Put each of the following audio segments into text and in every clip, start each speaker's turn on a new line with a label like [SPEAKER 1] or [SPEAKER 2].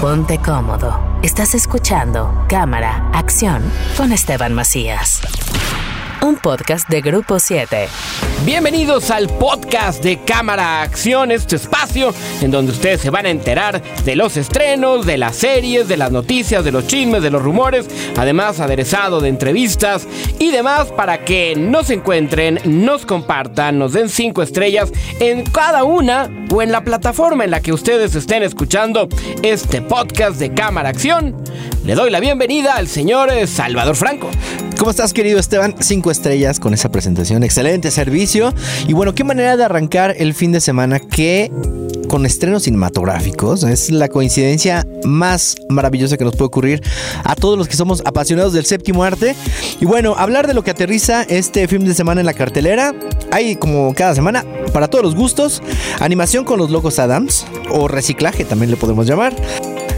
[SPEAKER 1] Ponte cómodo. Estás escuchando Cámara, Acción con Esteban Macías. Un podcast de Grupo 7.
[SPEAKER 2] Bienvenidos al podcast de Cámara Acción, este espacio en donde ustedes se van a enterar de los estrenos, de las series, de las noticias, de los chismes, de los rumores, además aderezado de entrevistas y demás para que nos encuentren, nos compartan, nos den cinco estrellas en cada una o en la plataforma en la que ustedes estén escuchando este podcast de Cámara Acción. Le doy la bienvenida al señor Salvador Franco.
[SPEAKER 3] ¿Cómo estás, querido Esteban? Cinco estrellas con esa presentación. Excelente servicio. Y bueno, qué manera de arrancar el fin de semana que con estrenos cinematográficos. Es la coincidencia más maravillosa que nos puede ocurrir a todos los que somos apasionados del séptimo arte. Y bueno, hablar de lo que aterriza este fin de semana en la cartelera. Hay como cada semana, para todos los gustos, animación con los locos Adams, o reciclaje también le podemos llamar.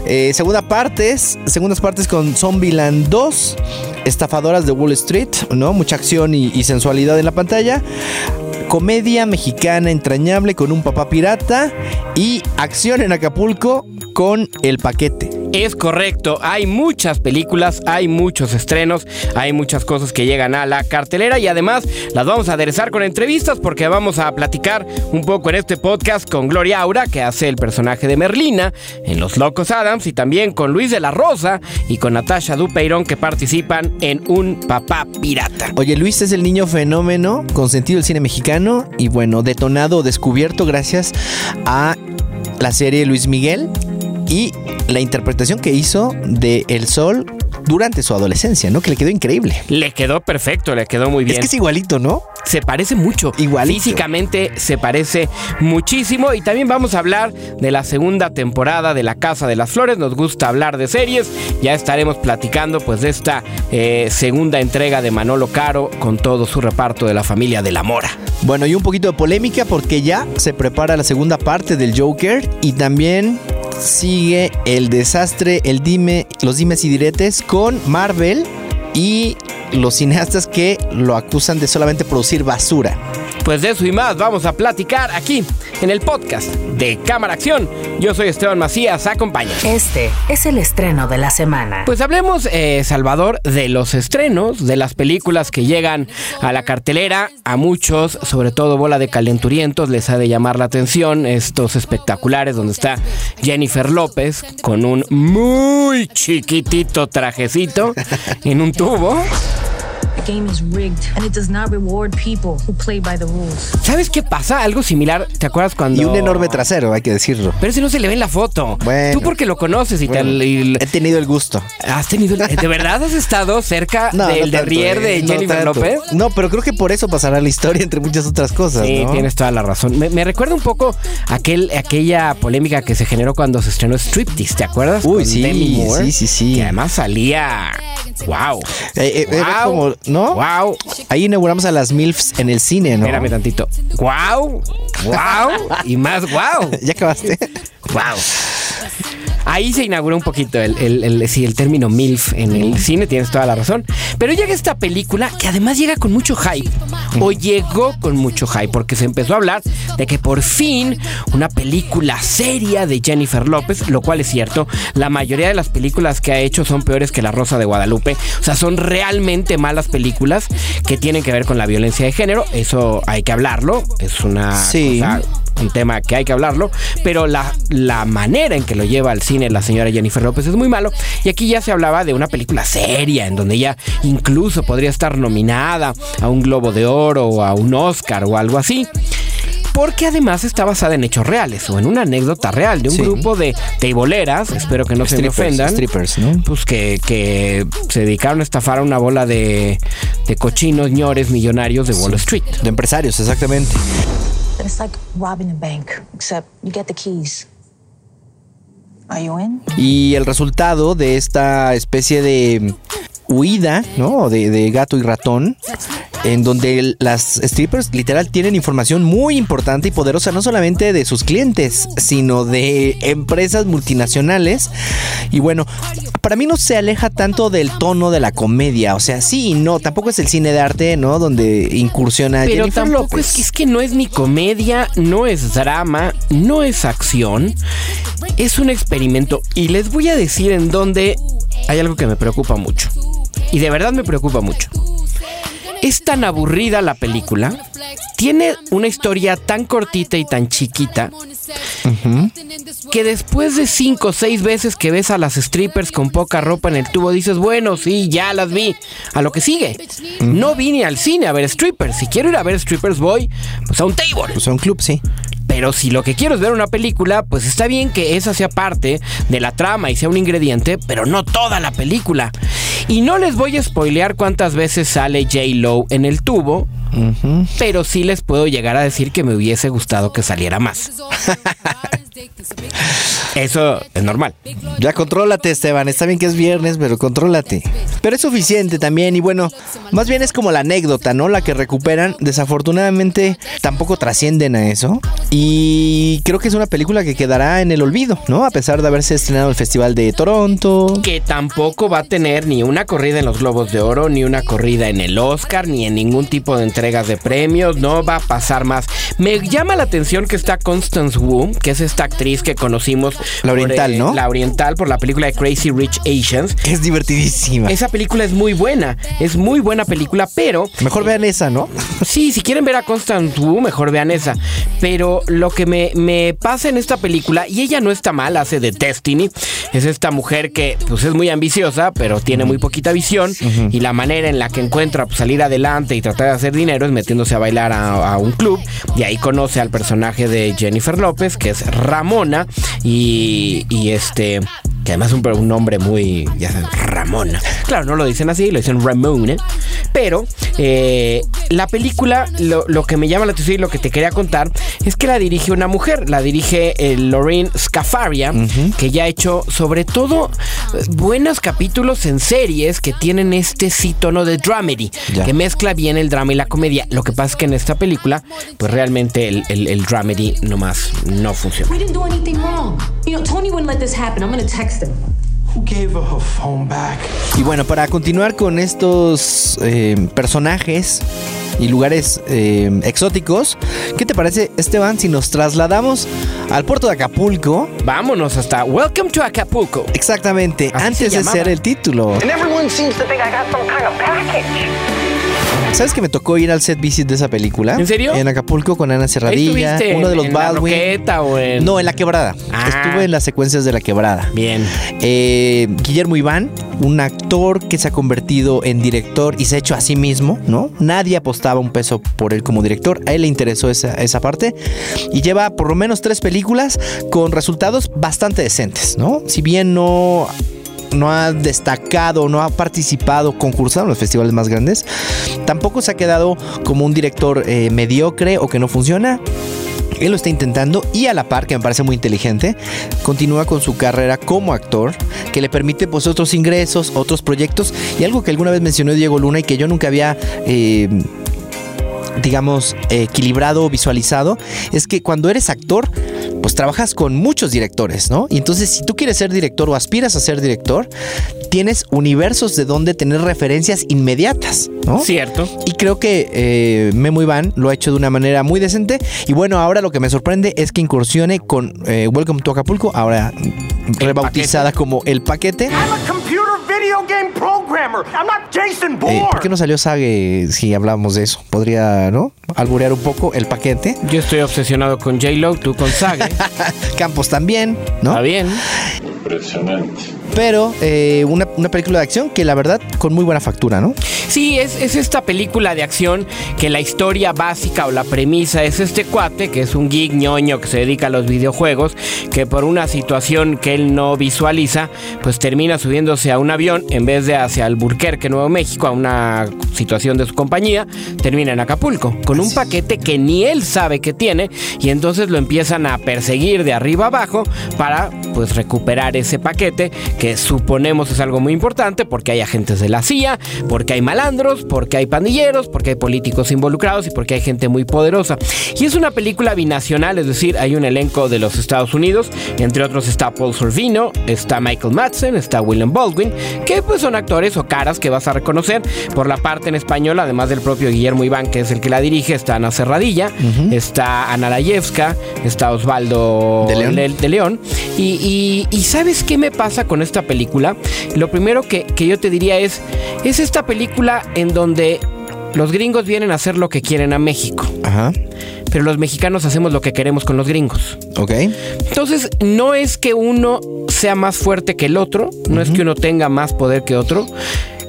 [SPEAKER 3] Eh, segunda partes, segundas partes con Zombieland 2, Estafadoras de Wall Street, ¿no? Mucha acción y, y sensualidad en la pantalla comedia mexicana entrañable con un papá pirata y acción en Acapulco con el paquete.
[SPEAKER 2] Es correcto, hay muchas películas, hay muchos estrenos, hay muchas cosas que llegan a la cartelera y además las vamos a aderezar con entrevistas porque vamos a platicar un poco en este podcast con Gloria Aura, que hace el personaje de Merlina en Los Locos Adams, y también con Luis de la Rosa y con Natasha Dupeirón que participan en Un Papá Pirata.
[SPEAKER 3] Oye, Luis es el niño fenómeno consentido del cine mexicano y bueno, detonado, descubierto gracias a la serie Luis Miguel y la interpretación que hizo de El Sol durante su adolescencia, ¿no? Que le quedó increíble.
[SPEAKER 2] Le quedó perfecto, le quedó muy bien.
[SPEAKER 3] Es que es igualito, ¿no?
[SPEAKER 2] Se parece mucho.
[SPEAKER 3] Igualito.
[SPEAKER 2] Físicamente se parece muchísimo. Y también vamos a hablar de la segunda temporada de La Casa de las Flores. Nos gusta hablar de series. Ya estaremos platicando pues de esta eh, segunda entrega de Manolo Caro con todo su reparto de la familia de la Mora.
[SPEAKER 3] Bueno, y un poquito de polémica porque ya se prepara la segunda parte del Joker y también sigue el desastre, el dime, los dimes y diretes con Marvel y los cineastas que lo acusan de solamente producir basura.
[SPEAKER 2] Pues de eso y más vamos a platicar aquí en el podcast de Cámara Acción. Yo soy Esteban Macías, acompaña.
[SPEAKER 1] Este es el estreno de la semana.
[SPEAKER 2] Pues hablemos, eh, Salvador, de los estrenos, de las películas que llegan a la cartelera. A muchos, sobre todo bola de calenturientos, les ha de llamar la atención estos espectaculares donde está Jennifer López con un muy chiquitito trajecito en un tubo. ¿Sabes qué pasa? Algo similar, ¿te acuerdas cuando...?
[SPEAKER 3] Y un enorme trasero, hay que decirlo.
[SPEAKER 2] Pero ese no se le ve en la foto.
[SPEAKER 3] Bueno.
[SPEAKER 2] Tú porque lo conoces y
[SPEAKER 3] Bueno,
[SPEAKER 2] te... y-
[SPEAKER 3] he tenido el gusto.
[SPEAKER 2] ¿Has tenido... el- ¿De verdad has estado cerca
[SPEAKER 3] No,
[SPEAKER 2] del
[SPEAKER 3] no
[SPEAKER 2] derrier
[SPEAKER 3] eh,
[SPEAKER 2] de
[SPEAKER 3] no
[SPEAKER 2] Jennifer. López?
[SPEAKER 3] No, pero creo que por eso pasará la historia entre muchas otras cosas,
[SPEAKER 2] Sí,
[SPEAKER 3] ¿no?
[SPEAKER 2] tienes toda la razón. Me, me recuerda un poco aquel, aquella polémica que se generó cuando se estrenó Striptease, ¿te acuerdas?
[SPEAKER 3] Uy,
[SPEAKER 2] Con
[SPEAKER 3] sí,
[SPEAKER 2] Demi Moore,
[SPEAKER 3] sí, sí, sí.
[SPEAKER 2] Que además salía... ¡Wow!
[SPEAKER 3] Eh, eh, era
[SPEAKER 2] Wow.
[SPEAKER 3] como, ¿no?
[SPEAKER 2] ¡Wow!
[SPEAKER 3] Ahí inauguramos a las MILFs en el cine, ¿no?
[SPEAKER 2] Espérame tantito. ¡Wow! ¡Wow! y más ¡wow!
[SPEAKER 3] ¿Ya acabaste?
[SPEAKER 2] ¡Wow! Ahí se inauguró un poquito el, el, el- sí, el término MILF en el cine, tienes toda la razón. Pero llega esta película que además llega con mucho hype, o llegó con mucho hype, porque se empezó a hablar de que por fin una película seria de Jennifer López, lo cual es cierto, la mayoría de las películas que ha hecho son peores que La Rosa de Guadalupe, o sea, son realmente malas películas que tienen que ver con la violencia de género, eso hay que hablarlo, es una
[SPEAKER 3] Sí.
[SPEAKER 2] cosa un tema que hay que hablarlo, pero la, la manera en que lo lleva al cine la señora Jennifer López es muy malo. Y aquí ya se hablaba de una película seria, en donde ella incluso podría estar nominada a un Globo de Oro o a un Oscar o algo así. Porque además está basada en hechos reales o en una anécdota real de un
[SPEAKER 3] Sí.
[SPEAKER 2] grupo de teiboleras, espero que no se me ofendan,
[SPEAKER 3] strippers, ¿no?
[SPEAKER 2] pues que, que se dedicaron a estafar a una bola de, de cochinos ñores millonarios de Wall Street.
[SPEAKER 3] De empresarios, exactamente.
[SPEAKER 4] It's like robbing a bank, except you get the keys. Are you in?
[SPEAKER 3] Y el resultado de esta especie de huida, ¿no? De, de gato y ratón en donde las strippers literal tienen información muy importante y poderosa, no solamente de sus clientes, sino de empresas multinacionales. Y bueno, para mí no se aleja tanto del tono de la comedia, o sea, sí y no, tampoco es el cine de arte, ¿no? Donde incursiona
[SPEAKER 2] Pero
[SPEAKER 3] Jennifer
[SPEAKER 2] tampoco
[SPEAKER 3] López.
[SPEAKER 2] es que, es que no es ni comedia, no es drama, no es acción. Es un experimento. Y les voy a decir en donde hay algo que me preocupa mucho. Y de verdad me preocupa mucho. Es tan aburrida la película. Tiene una historia tan cortita y tan chiquita que después de cinco o seis veces que ves a las strippers con poca ropa en el tubo, dices, bueno, sí, ya las vi. A lo que sigue. No vine al cine a ver strippers. Si quiero ir a ver strippers, voy pues, a un table.
[SPEAKER 3] Pues a un club, sí.
[SPEAKER 2] Pero si lo que quiero es ver una película, pues está bien que esa sea parte de la trama y sea un ingrediente, pero no toda la película. Y no les voy a spoilear cuántas veces sale J. Lo en el tubo, pero sí les puedo llegar a decir que me hubiese gustado que saliera más. Eso es normal.
[SPEAKER 3] Ya contrólate, Esteban. Está bien que es viernes, pero contrólate. Pero es suficiente también. Y bueno, más bien es como la anécdota, ¿no? La que recuperan. Desafortunadamente tampoco trascienden a eso. Y creo que es una película que quedará en el olvido, ¿no? A pesar de haberse estrenado en el Festival de Toronto.
[SPEAKER 2] Que tampoco va a tener ni una corrida en los Globos de Oro, ni una corrida en el Oscar, ni en ningún tipo de entregas de premios. No va a pasar más. Me llama la atención que está Constance Wu, que es esta actriz que conocimos.
[SPEAKER 3] La oriental,
[SPEAKER 2] por, eh,
[SPEAKER 3] ¿no?
[SPEAKER 2] La oriental por la película de Crazy Rich Asians.
[SPEAKER 3] Que es divertidísima.
[SPEAKER 2] Esa película es muy buena, es muy buena película, pero
[SPEAKER 3] Mejor vean esa, ¿no?
[SPEAKER 2] Sí, si quieren ver a Constance Wu, mejor vean esa. Pero lo que me, me pasa en esta película, y ella no está mal, hace de Destiny, es esta mujer que pues es muy ambiciosa, pero tiene muy poquita visión, y la manera en la que encuentra pues, salir adelante y tratar de hacer dinero metiéndose a bailar a, un club, y ahí conoce al personaje de Jennifer López, que es Ramona, y este que además es un, un nombre muy, ya Ramona. Claro, no lo dicen así, lo dicen Ramona. Pero eh, la película, lo, lo que me llama la atención y lo que te quería contar es que la dirige una mujer, la dirige eh, Lorraine Scafaria, que ya ha hecho sobre todo eh, buenos capítulos en series que tienen este sí tono de dramedy,
[SPEAKER 3] Ya.
[SPEAKER 2] que mezcla bien el drama y la comedia. Lo que pasa es que en esta película, pues realmente el, el, el dramedy nomás no funciona.
[SPEAKER 4] We didn't do anything wrong. You know, Tony wouldn't let this happen. I'm gonna text him.
[SPEAKER 5] Who gave her her phone back?
[SPEAKER 3] Y bueno, para continuar con estos eh, personajes y lugares eh, exóticos, ¿qué te parece, Esteban, si nos trasladamos al puerto de Acapulco?
[SPEAKER 2] Vámonos hasta Welcome to Acapulco.
[SPEAKER 3] Exactamente,
[SPEAKER 2] Así
[SPEAKER 3] antes
[SPEAKER 2] se
[SPEAKER 3] de
[SPEAKER 2] llamaba.
[SPEAKER 3] ser el título.
[SPEAKER 5] And everyone seems to think I got some kind of package.
[SPEAKER 3] ¿Sabes que me tocó ir al set visit de esa película?
[SPEAKER 2] ¿En serio?
[SPEAKER 3] En Acapulco con Ana Serradilla,
[SPEAKER 2] ¿Estuviste
[SPEAKER 3] uno de los
[SPEAKER 2] en la
[SPEAKER 3] Baldwin.
[SPEAKER 2] Roqueta o en-
[SPEAKER 3] No, en la quebrada.
[SPEAKER 2] Ah.
[SPEAKER 3] Estuve en las secuencias de la quebrada.
[SPEAKER 2] Bien.
[SPEAKER 3] Eh, Guillermo Iván, un actor que se ha convertido en director y se ha hecho a sí mismo, ¿no? Nadie apostaba un peso por él como director, a él le interesó esa, esa parte y lleva por lo menos tres películas con resultados bastante decentes, ¿no? Si bien no no ha destacado, no ha participado, concursado en los festivales más grandes, tampoco se ha quedado como un director eh, mediocre o que no funciona. Él lo está intentando y a la par, que me parece muy inteligente, continúa con su carrera como actor, que le permite pues otros ingresos, otros proyectos y algo que alguna vez mencionó Diego Luna y que yo nunca había... eh, digamos, equilibrado o visualizado, es que cuando eres actor, pues trabajas con muchos directores, ¿no? Y entonces si tú quieres ser director o aspiras a ser director, tienes universos de donde tener referencias inmediatas, ¿no?
[SPEAKER 2] Cierto.
[SPEAKER 3] Y creo que eh, Memo Iván lo ha hecho de una manera muy decente. Y bueno, ahora lo que me sorprende es que incursione con eh, Welcome to Acapulco, ahora rebautizada como El Paquete.
[SPEAKER 5] I'm a computer video game programmer. I'm not Jason
[SPEAKER 3] Eh,
[SPEAKER 5] Bourne.
[SPEAKER 3] ¿Por qué no salió Sage si hablamos de eso? Podría, ¿no? Alburear un poco El Paquete.
[SPEAKER 2] Yo estoy obsesionado con J-Lo, tú con Sage.
[SPEAKER 3] Campos también, ¿no?
[SPEAKER 2] Está bien.
[SPEAKER 3] Pero eh, una, una película de acción que la verdad con muy buena factura, ¿no?
[SPEAKER 2] Sí, es, es esta película de acción que la historia básica o la premisa es este cuate, que es un geek ñoño que se dedica a los videojuegos, que por una situación que él no visualiza, pues termina subiéndose a un avión en vez de hacia Alburquerque, Nuevo México, a una situación de su compañía, termina en Acapulco, con un paquete que ni él sabe que tiene, y entonces lo empiezan a perseguir de arriba abajo para pues recuperar ese paquete, que suponemos es algo muy importante, porque hay agentes de la CIA, porque hay malandros, malandros, porque hay pandilleros, porque hay políticos involucrados y porque hay gente muy poderosa. Y es una película binacional, es decir, hay un elenco de los Estados Unidos, entre otros está Paul Sorvino, está Michael Madsen, está William Baldwin, que pues son actores o caras que vas a reconocer por la parte en español, además del propio Guillermo Iván, que es el que la dirige, está Ana Serradilla, está Ana Layevska, está Osvaldo
[SPEAKER 3] De León.
[SPEAKER 2] Le- de León. Y, y- y ¿sabes qué me pasa con esta película? Lo primero que, que yo te diría es, es esta película en donde los gringos vienen a hacer lo que quieren a México,
[SPEAKER 3] Ajá.
[SPEAKER 2] Pero los mexicanos hacemos lo que queremos con los gringos.
[SPEAKER 3] Ok.
[SPEAKER 2] Entonces, no es que uno sea más fuerte que el otro, no es que uno tenga más poder que otro.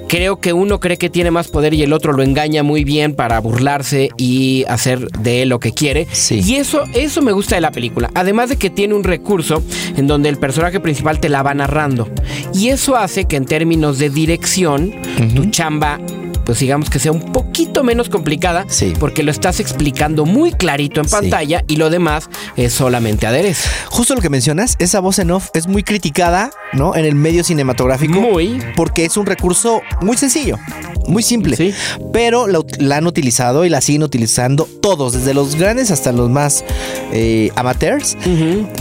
[SPEAKER 2] Creo que uno cree que tiene más poder y el otro lo engaña muy bien para burlarse y hacer de él lo que quiere.
[SPEAKER 3] Sí.
[SPEAKER 2] Y eso, eso me gusta de la película. Además de que tiene un recurso en donde el personaje principal te la va narrando. Y eso hace que en términos de dirección, tu chamba, pues digamos que sea un poquito menos complicada.
[SPEAKER 3] Sí.
[SPEAKER 2] Porque lo estás explicando muy clarito en
[SPEAKER 3] Sí.
[SPEAKER 2] pantalla y lo demás es solamente aderezo.
[SPEAKER 3] Justo lo que mencionas, esa voz en off es muy criticada, ¿no? En el medio cinematográfico.
[SPEAKER 2] Muy.
[SPEAKER 3] Porque es un recurso muy sencillo, muy simple.
[SPEAKER 2] Sí.
[SPEAKER 3] Pero la han utilizado y la siguen utilizando todos, desde los grandes hasta los más eh, amateurs.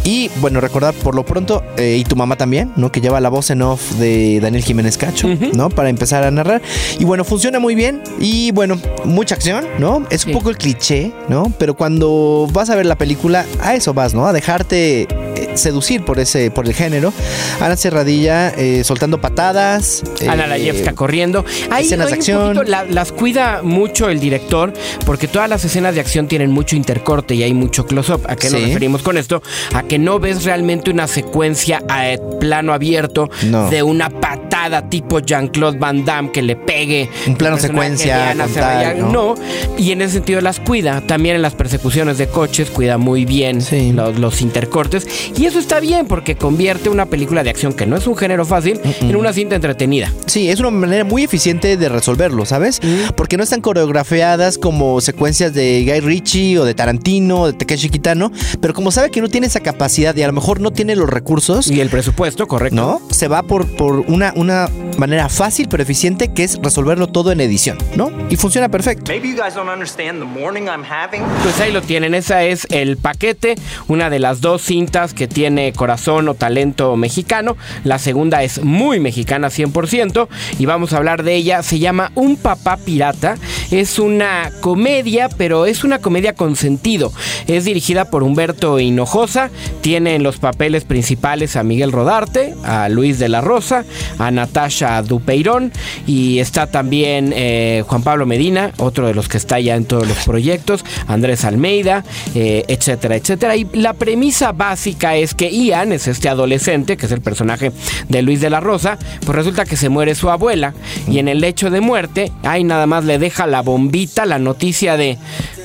[SPEAKER 3] Y bueno, recordar por lo pronto, eh, y tu mamá también, ¿no? Que lleva la voz en off de Daniel Jiménez Cacho, ¿no? Para empezar a narrar. Y bueno, funciona muy bien. Y bueno, mucha acción, ¿no? Es un
[SPEAKER 2] Sí.
[SPEAKER 3] poco el cliché, ¿no? Pero cuando vas a ver la película, a eso vas, ¿no? A dejarte eh, seducir por ese, por el género. Ana Cerradilla eh, soltando patadas.
[SPEAKER 2] Ana
[SPEAKER 3] eh,
[SPEAKER 2] Layevska corriendo. Ahí,
[SPEAKER 3] escenas de acción.
[SPEAKER 2] poquito la- las cuida mucho el director porque todas las escenas de acción tienen mucho intercorte y hay mucho close-up. ¿A qué nos referimos con esto? A que no ves realmente una secuencia a eh, plano abierto
[SPEAKER 3] No.
[SPEAKER 2] de una patada tipo Jean-Claude Van Damme que le pegue.
[SPEAKER 3] Plano secuencia tal. ¿no?
[SPEAKER 2] no. Y en ese sentido las cuida. También en las persecuciones de coches cuida muy bien
[SPEAKER 3] Sí.
[SPEAKER 2] los, los intercortes. Y eso está bien porque convierte una película de acción que no es un género fácil en una cinta entretenida.
[SPEAKER 3] Sí, es una manera muy eficiente de resolverlo, ¿sabes? Porque no están coreografiadas como secuencias de Guy Ritchie o de Tarantino o de Takeshi Kitano, pero como sabe que no tiene esa capacidad y a lo mejor no tiene los recursos,
[SPEAKER 2] Y el presupuesto, correcto.
[SPEAKER 3] ¿no? Se va por, por una, una manera fácil pero eficiente que es resolverlo todo en edición, ¿no? Y funciona perfecto.
[SPEAKER 5] Maybe you guys don't understand the morning I'm having.
[SPEAKER 2] Pues ahí lo tienen, esa es el paquete, una de las dos cintas que tiene corazón o talento mexicano, la segunda es muy mexicana 100% y vamos a hablar de ella, se llama Un papá pirata, es una comedia, pero es una comedia con sentido, es dirigida por Humberto Hinojosa, tiene en los papeles principales a Miguel Rodarte, a Luis de la Rosa, a Natasha Dupeirón y está también eh, Juan Pablo Medina, otro de los que está ya en todos los proyectos, Andrés Almeida, eh, etcétera, etcétera. Y la premisa básica es que Ian es este adolescente, que es el personaje de Luis de la Rosa, pues resulta que se muere su abuela y en el lecho de muerte, ahí nada más le deja la bombita, la noticia de,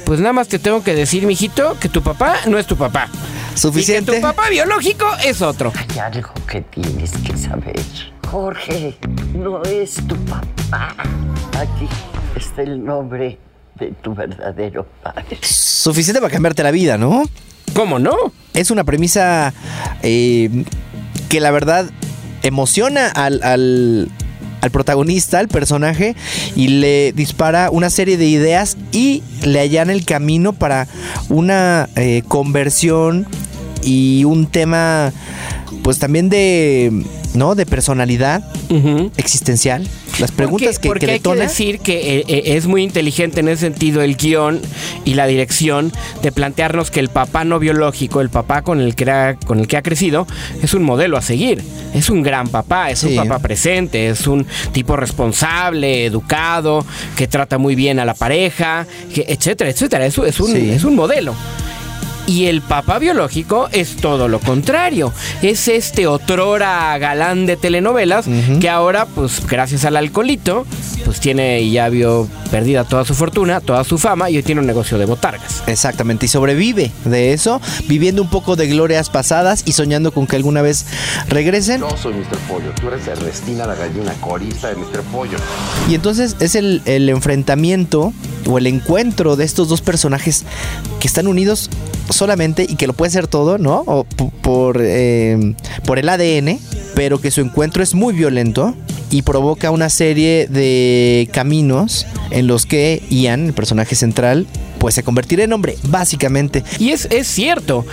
[SPEAKER 2] pues nada más te tengo que decir, mijito, que tu papá no es tu papá. Y
[SPEAKER 3] Suficiente.
[SPEAKER 2] que tu papá biológico es otro.
[SPEAKER 6] Hay algo que tienes que saber. Jorge no es tu papá. Aquí está el nombre de tu verdadero padre.
[SPEAKER 3] Suficiente para cambiarte la vida, ¿no?
[SPEAKER 2] ¿Cómo no?
[SPEAKER 3] Es una premisa eh, que la verdad emociona al, al- al protagonista, al personaje, y le dispara una serie de ideas y le allana el camino para una eh, conversión y un tema, pues también de, ¿no? De personalidad existencial. Las preguntas
[SPEAKER 2] porque,
[SPEAKER 3] que,
[SPEAKER 2] porque
[SPEAKER 3] que
[SPEAKER 2] hay que
[SPEAKER 3] detona.
[SPEAKER 2] decir que eh, eh, es muy inteligente en ese sentido el guion y la dirección de plantearnos que el papá no biológico, el papá con el que ha, con el que ha crecido, es un modelo a seguir. Es un gran papá, es
[SPEAKER 3] Sí.
[SPEAKER 2] un papá presente, es un tipo responsable, educado, que trata muy bien a la pareja, que- etcétera, etcétera. Es, es un,
[SPEAKER 3] Sí.
[SPEAKER 2] es un modelo. Y el papá biológico es todo lo contrario. Es este otrora galán de telenovelas que ahora, pues gracias al alcoholito, pues tiene y ya vio perdida toda su fortuna, toda su fama y hoy tiene un negocio de botargas.
[SPEAKER 3] Exactamente, y sobrevive de eso, viviendo un poco de glorias pasadas y soñando con que alguna vez regresen.
[SPEAKER 7] Yo soy Mr. Pollo, tú eres Ernestina la gallina corista de Mr. Pollo.
[SPEAKER 3] Y entonces es el, el enfrentamiento o el encuentro de estos dos personajes están unidos solamente y que lo puede ser todo, ¿no? O por, eh, por el ADN, pero que su encuentro es muy violento y provoca una serie de caminos en los que Ian, el personaje central, pues se convertirá en hombre, básicamente.
[SPEAKER 2] Y es, es cierto,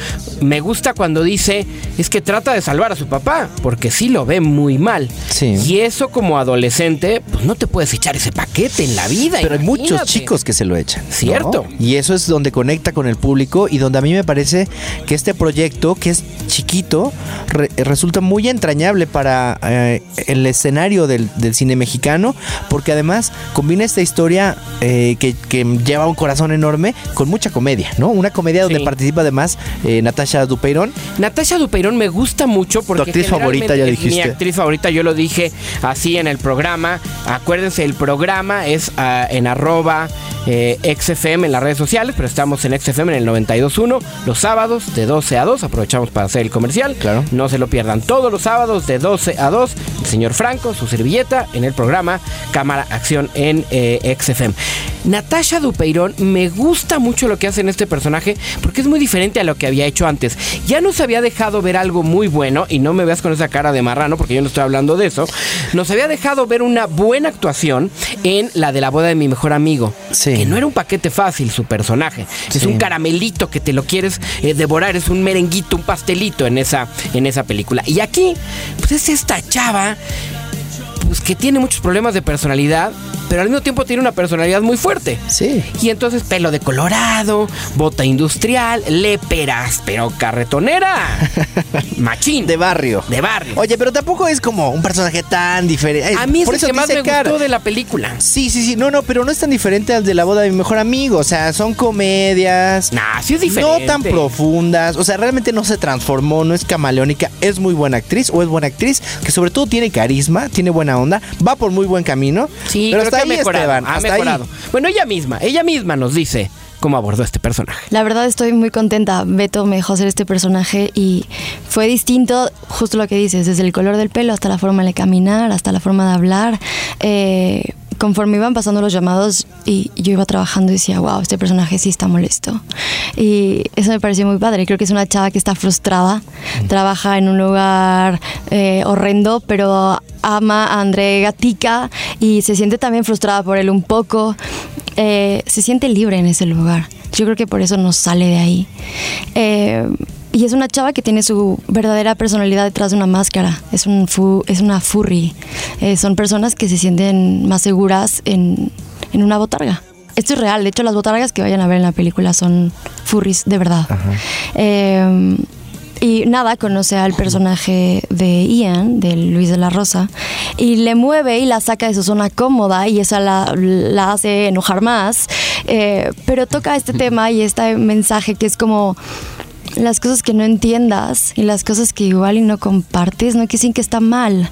[SPEAKER 2] me gusta cuando dice, es que trata de salvar a su papá, porque sí lo ve muy mal.
[SPEAKER 3] Sí.
[SPEAKER 2] Y eso como adolescente, pues no te puedes echar ese paquete en la vida.
[SPEAKER 3] Pero hay muchos chicos que se lo echan. ¿no?
[SPEAKER 2] Cierto.
[SPEAKER 3] Y eso es donde conecta con el público y donde a mí me parece que este proyecto, que es chiquito, re- resulta muy entrañable para eh, el escenario del, del cine mexicano, porque además combina esta historia eh, que, que lleva un corazón enorme con mucha comedia, ¿no? Una comedia donde
[SPEAKER 2] Sí.
[SPEAKER 3] participa además eh, Natasha Dupeirón.
[SPEAKER 2] Natasha Dupeirón me gusta mucho porque
[SPEAKER 3] Tu actriz favorita, ya dijiste.
[SPEAKER 2] Mi actriz favorita, yo lo dije así en el programa. Acuérdense, el programa es ah, en arroba eh, XFM en las redes sociales, pero estamos en XFM en el 92.1 los sábados de 12 a 2. Aprovechamos para hacer el comercial.
[SPEAKER 3] Claro.
[SPEAKER 2] No se lo pierdan. Todos los sábados de 12 a 2, el señor Franco, su servilleta, en el programa Cámara Acción en eh, XFM. Natasha Dupeirón, me gusta mucho lo que hace en este personaje porque es muy diferente a lo que había hecho antes. Ya nos había dejado ver algo muy bueno, y no me veas con esa cara de marrano porque yo no estoy hablando de eso. Nos había dejado ver una buena actuación en la de la boda de mi mejor amigo.
[SPEAKER 3] Sí.
[SPEAKER 2] Que no era un paquete fácil su personaje. Es un caramelito que te lo quieres eh, devorar, es un merenguito, un pastelito en esa, en esa película. Y aquí, pues es esta chava pues, que tiene muchos problemas de personalidad, pero al mismo tiempo tiene una personalidad muy fuerte.
[SPEAKER 3] Sí.
[SPEAKER 2] Y entonces pelo de colorado, bota industrial, léperas, pero carretonera. Machín.
[SPEAKER 3] De barrio.
[SPEAKER 2] De barrio.
[SPEAKER 3] Oye, pero tampoco es como un personaje tan diferente.
[SPEAKER 2] a mí es
[SPEAKER 3] Por
[SPEAKER 2] el
[SPEAKER 3] eso
[SPEAKER 2] que más me
[SPEAKER 3] Car-
[SPEAKER 2] gustó de la película.
[SPEAKER 3] Sí, sí, sí. No, no, pero no es tan diferente al de la boda de mi mejor amigo. O sea, son comedias.
[SPEAKER 2] Nah, sí es diferente.
[SPEAKER 3] No tan profundas. O sea, realmente no se transformó, no es camaleónica. Es muy buena actriz o es buena actriz que sobre todo tiene carisma, tiene buena onda, va por muy buen camino.
[SPEAKER 2] Sí,
[SPEAKER 3] pero
[SPEAKER 2] creo
[SPEAKER 3] hasta
[SPEAKER 2] que
[SPEAKER 3] ahí,
[SPEAKER 2] ha mejorado.
[SPEAKER 3] Esteban.
[SPEAKER 2] ha
[SPEAKER 3] hasta
[SPEAKER 2] mejorado.
[SPEAKER 3] ahí.
[SPEAKER 2] Bueno, ella misma, ella misma nos dice cómo abordó este personaje.
[SPEAKER 8] La verdad estoy muy contenta. Beto me dejó hacer este personaje y fue distinto, justo lo que dices, desde el color del pelo hasta la forma de caminar, hasta la forma de hablar. Eh, conforme iban pasando los llamados y yo iba trabajando y decía, wow, este personaje sí está molesto. Y eso me pareció muy padre. Creo que es una chava que está frustrada, trabaja en un lugar eh, horrendo, pero ama a André Gatica y se siente también frustrada por él un poco. Eh, se siente libre en ese lugar. Yo creo que por eso no sale de ahí. Eh, y es una chava que tiene su verdadera personalidad detrás de una máscara. Es, un fu- es una furry. Eh, son personas que se sienten más seguras en, en una botarga. Esto es real. De hecho, las botargas que vayan a ver en la película son furries de verdad. Eh, y nada, conoce al personaje de Ian, de Luis de la Rosa, y le mueve y la saca de su zona cómoda y esa la, la hace enojar más. Eh, pero toca este tema y este mensaje que es como las cosas que no entiendas y las cosas que igual y no compartes, no quiere decir que está mal,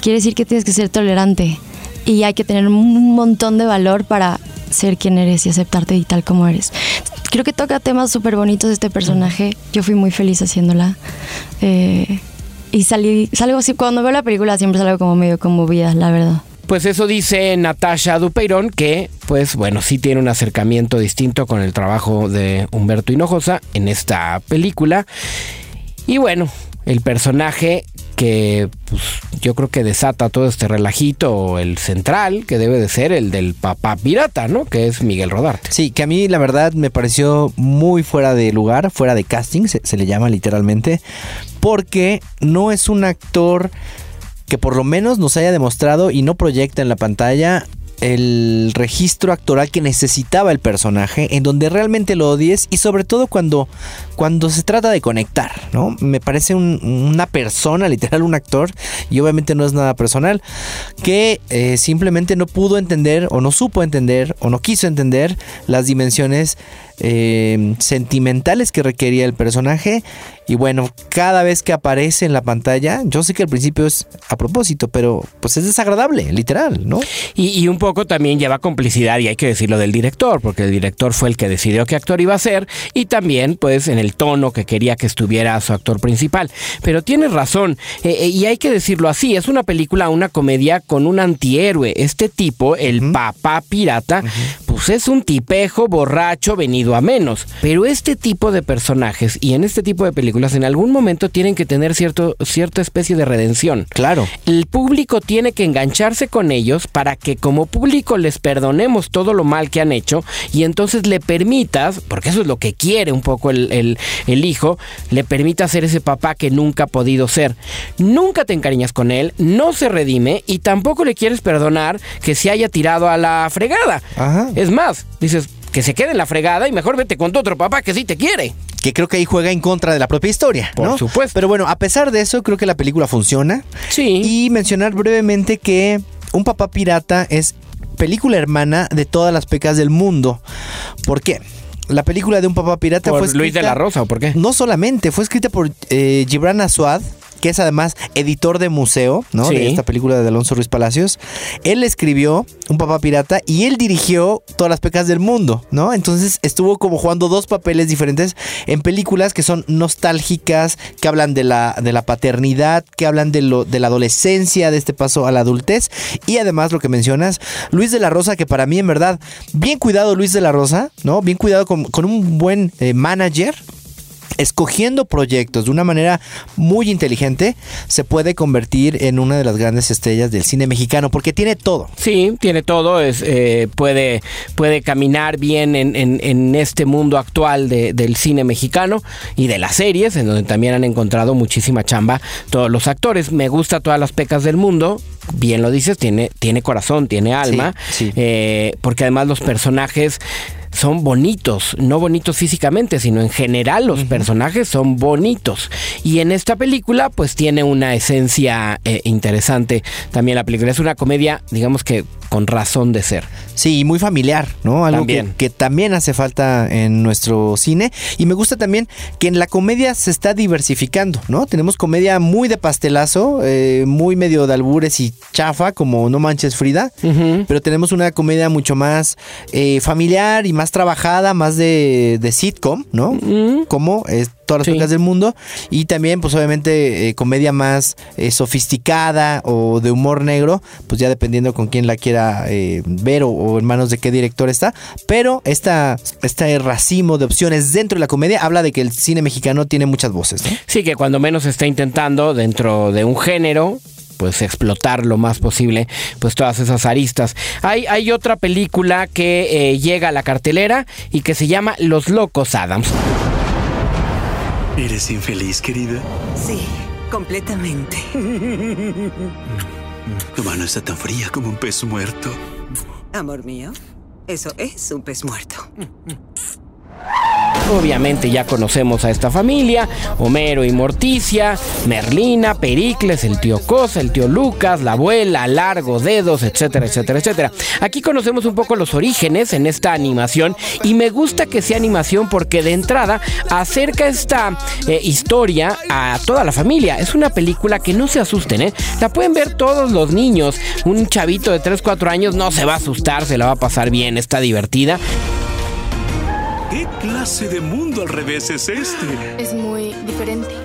[SPEAKER 8] quiere decir que tienes que ser tolerante y hay que tener un montón de valor para ser quien eres y aceptarte y tal como eres. Creo que toca temas súper bonitos este personaje. Yo fui muy feliz haciéndola. Eh, y salí, salgo así, cuando veo la película siempre salgo como medio conmovida, la verdad.
[SPEAKER 2] Pues eso dice Natasha Dupeirón, que, pues bueno, sí tiene un acercamiento distinto con el trabajo de Humberto Hinojosa en esta película. Y bueno, el personaje que pues, yo creo que desata todo este relajito, el central, que debe de ser el del papá pirata, ¿no? Que es Miguel Rodarte.
[SPEAKER 3] Sí, que a mí la verdad me pareció muy fuera de lugar, fuera de casting, se, se le llama literalmente, porque no es un actor que por lo menos nos haya demostrado y no proyecta en la pantalla el registro actoral que necesitaba el personaje, en donde realmente lo odies y sobre todo cuando, cuando se trata de conectar, ¿no? Me parece un- una persona, literal un actor, y obviamente no es nada personal, que eh, simplemente no pudo entender o no supo entender o no quiso entender las dimensiones eh, sentimentales que requería el personaje. Y bueno, cada vez que aparece en la pantalla, yo sé que al principio es a propósito, pero pues es desagradable, literal, ¿no?
[SPEAKER 2] Y, y un poco también lleva complicidad, y hay que decirlo del director, porque el director fue el que decidió qué actor iba a ser, y también, pues, en el tono que quería que estuviera su actor principal. Pero tienes razón, eh, eh, y hay que decirlo así: es una película, una comedia con un antihéroe. Este tipo, el papá pirata, pues es un tipejo borracho venido a menos. Pero este tipo de personajes y en este tipo de películas en algún momento tienen que tener cierto, cierta especie de redención.
[SPEAKER 3] Claro.
[SPEAKER 2] El público tiene que engancharse con ellos para que como público les perdonemos todo lo mal que han hecho y entonces le permitas, porque eso es lo que quiere un poco el, el- el hijo, le permita ser ese papá que nunca ha podido ser. Nunca te encariñas con él, no se redime y tampoco le quieres perdonar que se haya tirado a la fregada.
[SPEAKER 3] Ajá.
[SPEAKER 2] Es más, dices que se quede en la fregada y mejor vete con tu otro papá que sí te quiere.
[SPEAKER 3] Que creo que ahí juega en contra de la propia historia.
[SPEAKER 2] Por
[SPEAKER 3] ¿no?
[SPEAKER 2] supuesto.
[SPEAKER 3] Pero bueno, a pesar de eso, creo que la película funciona.
[SPEAKER 2] Sí.
[SPEAKER 3] Y mencionar brevemente que Un papá pirata es película hermana de todas las pecas del mundo. ¿Por qué? La película de Un papá pirata
[SPEAKER 2] ¿Por
[SPEAKER 3] fue escrita,
[SPEAKER 2] Luis de la Rosa o por qué?
[SPEAKER 3] No solamente, fue escrita por eh, Gibran Aswad, que es además editor de museo, ¿no?
[SPEAKER 2] Sí.
[SPEAKER 3] De esta película de Alonso Ruiz Palacios. Él escribió Un papá pirata y él dirigió todas las pecas del mundo, ¿no? Entonces estuvo como jugando dos papeles diferentes en películas que son nostálgicas, que hablan de la, de la paternidad, que hablan de, lo, de la adolescencia, de este paso a la adultez. Y además lo que mencionas, Luis de la Rosa, que para mí en verdad, bien cuidado Luis de la Rosa, ¿no? Bien cuidado con, con un buen eh, manager escogiendo proyectos de una manera muy inteligente, se puede convertir en una de las grandes estrellas del cine mexicano, porque tiene todo.
[SPEAKER 2] Sí, tiene todo, es, eh, puede, puede caminar bien en, en- en este mundo actual de- del cine mexicano y de las series, en donde también han encontrado muchísima chamba todos los actores. Me gusta todas las pecas del mundo, bien lo dices, tiene, tiene corazón, tiene alma,
[SPEAKER 3] Sí, sí.
[SPEAKER 2] eh, porque además los personajes son bonitos, no bonitos físicamente, sino en general los personajes son bonitos. Y en esta película pues tiene una esencia eh, interesante. También la película es una comedia, digamos que con razón de ser.
[SPEAKER 3] Sí, y muy familiar, ¿no? Algo
[SPEAKER 2] También.
[SPEAKER 3] Que, que también hace falta en nuestro cine. Y me gusta también que en la comedia se está diversificando, ¿no? Tenemos comedia muy de pastelazo, eh, muy medio de albures y chafa, como No Manches Frida. Pero tenemos una comedia mucho más eh, familiar y más trabajada, más de, de sitcom, ¿no? Como es todas las
[SPEAKER 2] Sí.
[SPEAKER 3] películas del mundo. Y también, pues obviamente, eh, comedia más eh, sofisticada o de humor negro, pues ya dependiendo con quién la quiera eh, ver o, o en manos de qué director está. Pero esta, este racimo de opciones dentro de la comedia habla de que el cine mexicano tiene muchas voces, ¿no?
[SPEAKER 2] Sí, que cuando menos está intentando dentro de un género pues explotar lo más posible pues todas esas aristas. Hay, hay otra película que eh, llega a la cartelera y que se llama Los Locos Adams.
[SPEAKER 9] ¿Eres infeliz, querida?
[SPEAKER 10] Sí, completamente.
[SPEAKER 9] Tu mano está tan fría como un pez muerto.
[SPEAKER 10] Amor mío, eso es un pez muerto.
[SPEAKER 2] Obviamente ya conocemos a esta familia, Homero y Morticia, Merlina, Pericles, el tío Cosa, el tío Lucas, la abuela, Largo, Dedos, etcétera, etcétera, etcétera. Aquí conocemos un poco los orígenes en esta animación y me gusta que sea animación porque de entrada acerca esta eh, historia a toda la familia. Es una película que no se asusten, ¿eh? La pueden ver todos los niños. Un chavito de 3, 4 años no se va a asustar, se la va a pasar bien, está divertida.
[SPEAKER 9] ¿Qué clase de mundo al revés es este?
[SPEAKER 11] Es muy diferente.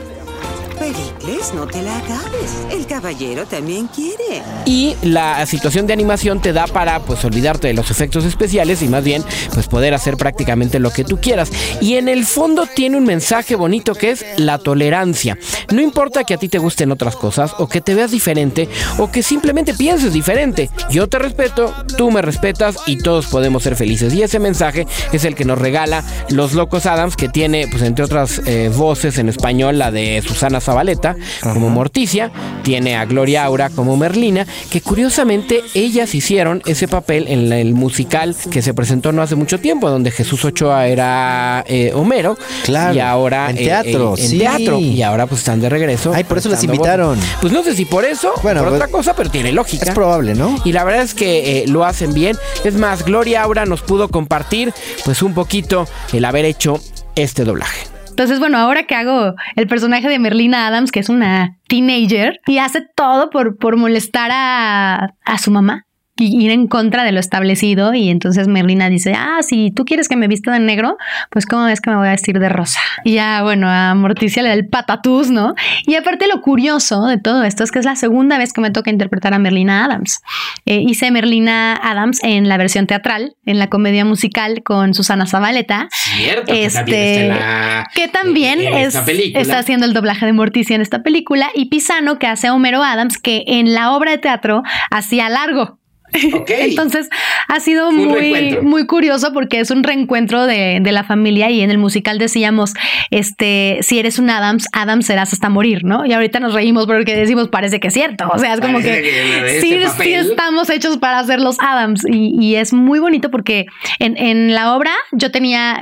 [SPEAKER 10] Pericles, no te la acabes. El caballero también quiere.
[SPEAKER 2] y la situación de animación te da para pues olvidarte de los efectos especiales y más bien pues poder hacer prácticamente lo que tú quieras y en el fondo tiene un mensaje bonito que es la tolerancia no importa que a ti te gusten otras cosas o que te veas diferente o que simplemente pienses diferente yo te respeto tú me respetas y todos podemos ser felices y ese mensaje es el que nos regala Los Locos Adams que tiene pues entre otras eh, voces en español la de Susana Zabaleta como Morticia tiene a Gloria Aura como Merlina que curiosamente ellas hicieron ese papel en la- el musical que se presentó no hace mucho tiempo, donde Jesús Ochoa era eh, Homero.
[SPEAKER 3] Claro,
[SPEAKER 2] Y ahora.
[SPEAKER 3] en
[SPEAKER 2] eh,
[SPEAKER 3] teatro,
[SPEAKER 2] eh, en
[SPEAKER 3] sí.
[SPEAKER 2] teatro. Y ahora pues están de regreso.
[SPEAKER 3] Ay, por eso las
[SPEAKER 2] prestando
[SPEAKER 3] invitaron.
[SPEAKER 2] Pues no sé si por eso,
[SPEAKER 3] Bueno,
[SPEAKER 2] por
[SPEAKER 3] pues,
[SPEAKER 2] otra cosa, pero tiene lógica.
[SPEAKER 3] Es probable, ¿no?
[SPEAKER 2] Y la verdad es que eh, lo hacen bien. Es más, Gloria Aura nos pudo compartir pues un poquito el haber hecho este doblaje.
[SPEAKER 12] Entonces, bueno, ahora que hago el personaje de Merlina Adams, que es una teenager y hace todo por, por molestar a, a su mamá. Ir en contra de lo establecido y entonces Merlina dice, ah, si tú quieres que me vista de negro, pues cómo es que me voy a vestir de rosa. Y ya, bueno, a Morticia le da el patatús, ¿no? Y aparte lo curioso de todo esto es que es la segunda vez que me toca interpretar a Merlina Adams. Eh, hice Merlina Adams en la versión teatral, en la comedia musical con Susana Zabaleta.
[SPEAKER 2] Cierto, que también
[SPEAKER 12] Este,
[SPEAKER 2] la-
[SPEAKER 12] que también
[SPEAKER 2] en
[SPEAKER 12] es,
[SPEAKER 2] esta película.
[SPEAKER 12] está haciendo el doblaje de Morticia en esta película y Pisano que hace a Homero Adams que en la obra de teatro hacía largo. Entonces ha sido muy, muy curioso porque es un reencuentro de, de la familia y en el musical decíamos, este, si eres un Adams, Adams serás hasta morir, ¿no? Y ahorita nos reímos porque decimos, parece que es cierto. O sea, es como
[SPEAKER 2] Parece
[SPEAKER 12] que,
[SPEAKER 2] que este
[SPEAKER 12] sí, sí estamos hechos para ser los Adams y, y es muy bonito porque en, en la obra yo tenía,